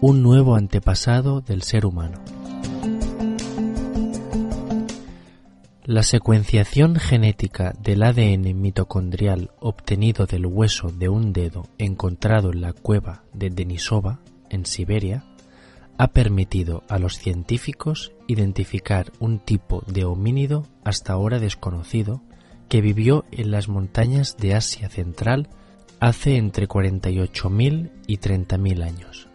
un nuevo antepasado del ser humano. La secuenciación genética del ADN mitocondrial obtenido del hueso de un dedo encontrado en la cueva de Denisova, en Siberia, ha permitido a los científicos identificar un tipo de homínido hasta ahora desconocido que vivió en las montañas de Asia Central hace entre 48.000 y 30.000 años.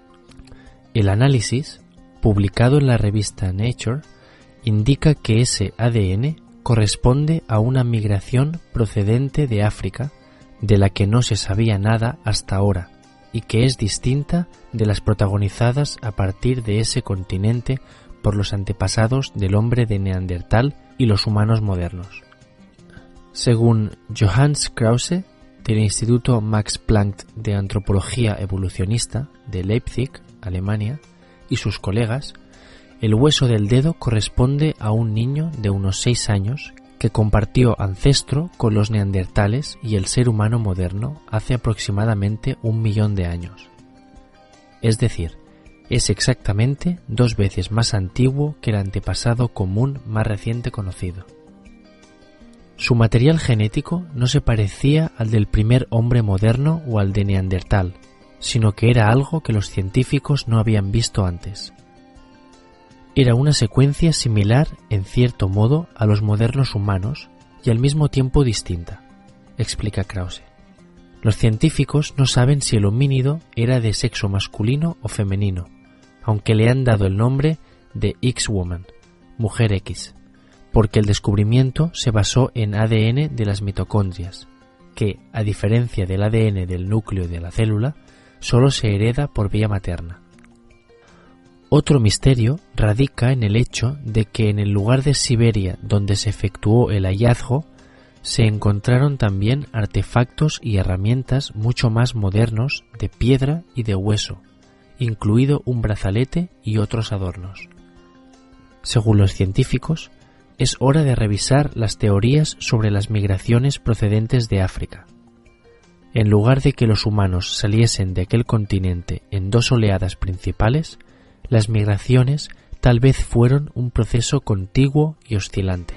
El análisis, publicado en la revista Nature, indica que ese ADN corresponde a una migración procedente de África de la que no se sabía nada hasta ahora y que es distinta de las protagonizadas a partir de ese continente por los antepasados del hombre de Neandertal y los humanos modernos. Según Johannes Krause, del Instituto Max Planck de Antropología Evolucionista de Leipzig, Alemania, y sus colegas, el hueso del dedo corresponde a un niño de unos seis años que compartió ancestro con los neandertales y el ser humano moderno hace aproximadamente un millón de años. Es decir, es exactamente dos veces más antiguo que el antepasado común más reciente conocido. Su material genético no se parecía al del primer hombre moderno o al de Neandertal, sino que era algo que los científicos no habían visto antes. Era una secuencia similar, en cierto modo, a los modernos humanos y al mismo tiempo distinta, explica Krause. Los científicos no saben si el homínido era de sexo masculino o femenino, aunque le han dado el nombre de X-Woman, mujer X, porque el descubrimiento se basó en ADN de las mitocondrias, que, a diferencia del ADN del núcleo de la célula, solo se hereda por vía materna. Otro misterio radica en el hecho de que en el lugar de Siberia donde se efectuó el hallazgo se encontraron también artefactos y herramientas mucho más modernos de piedra y de hueso, incluido un brazalete y otros adornos. Según los científicos, es hora de revisar las teorías sobre las migraciones procedentes de África. En lugar de que los humanos saliesen de aquel continente en dos oleadas principales, las migraciones tal vez fueron un proceso contiguo y oscilante.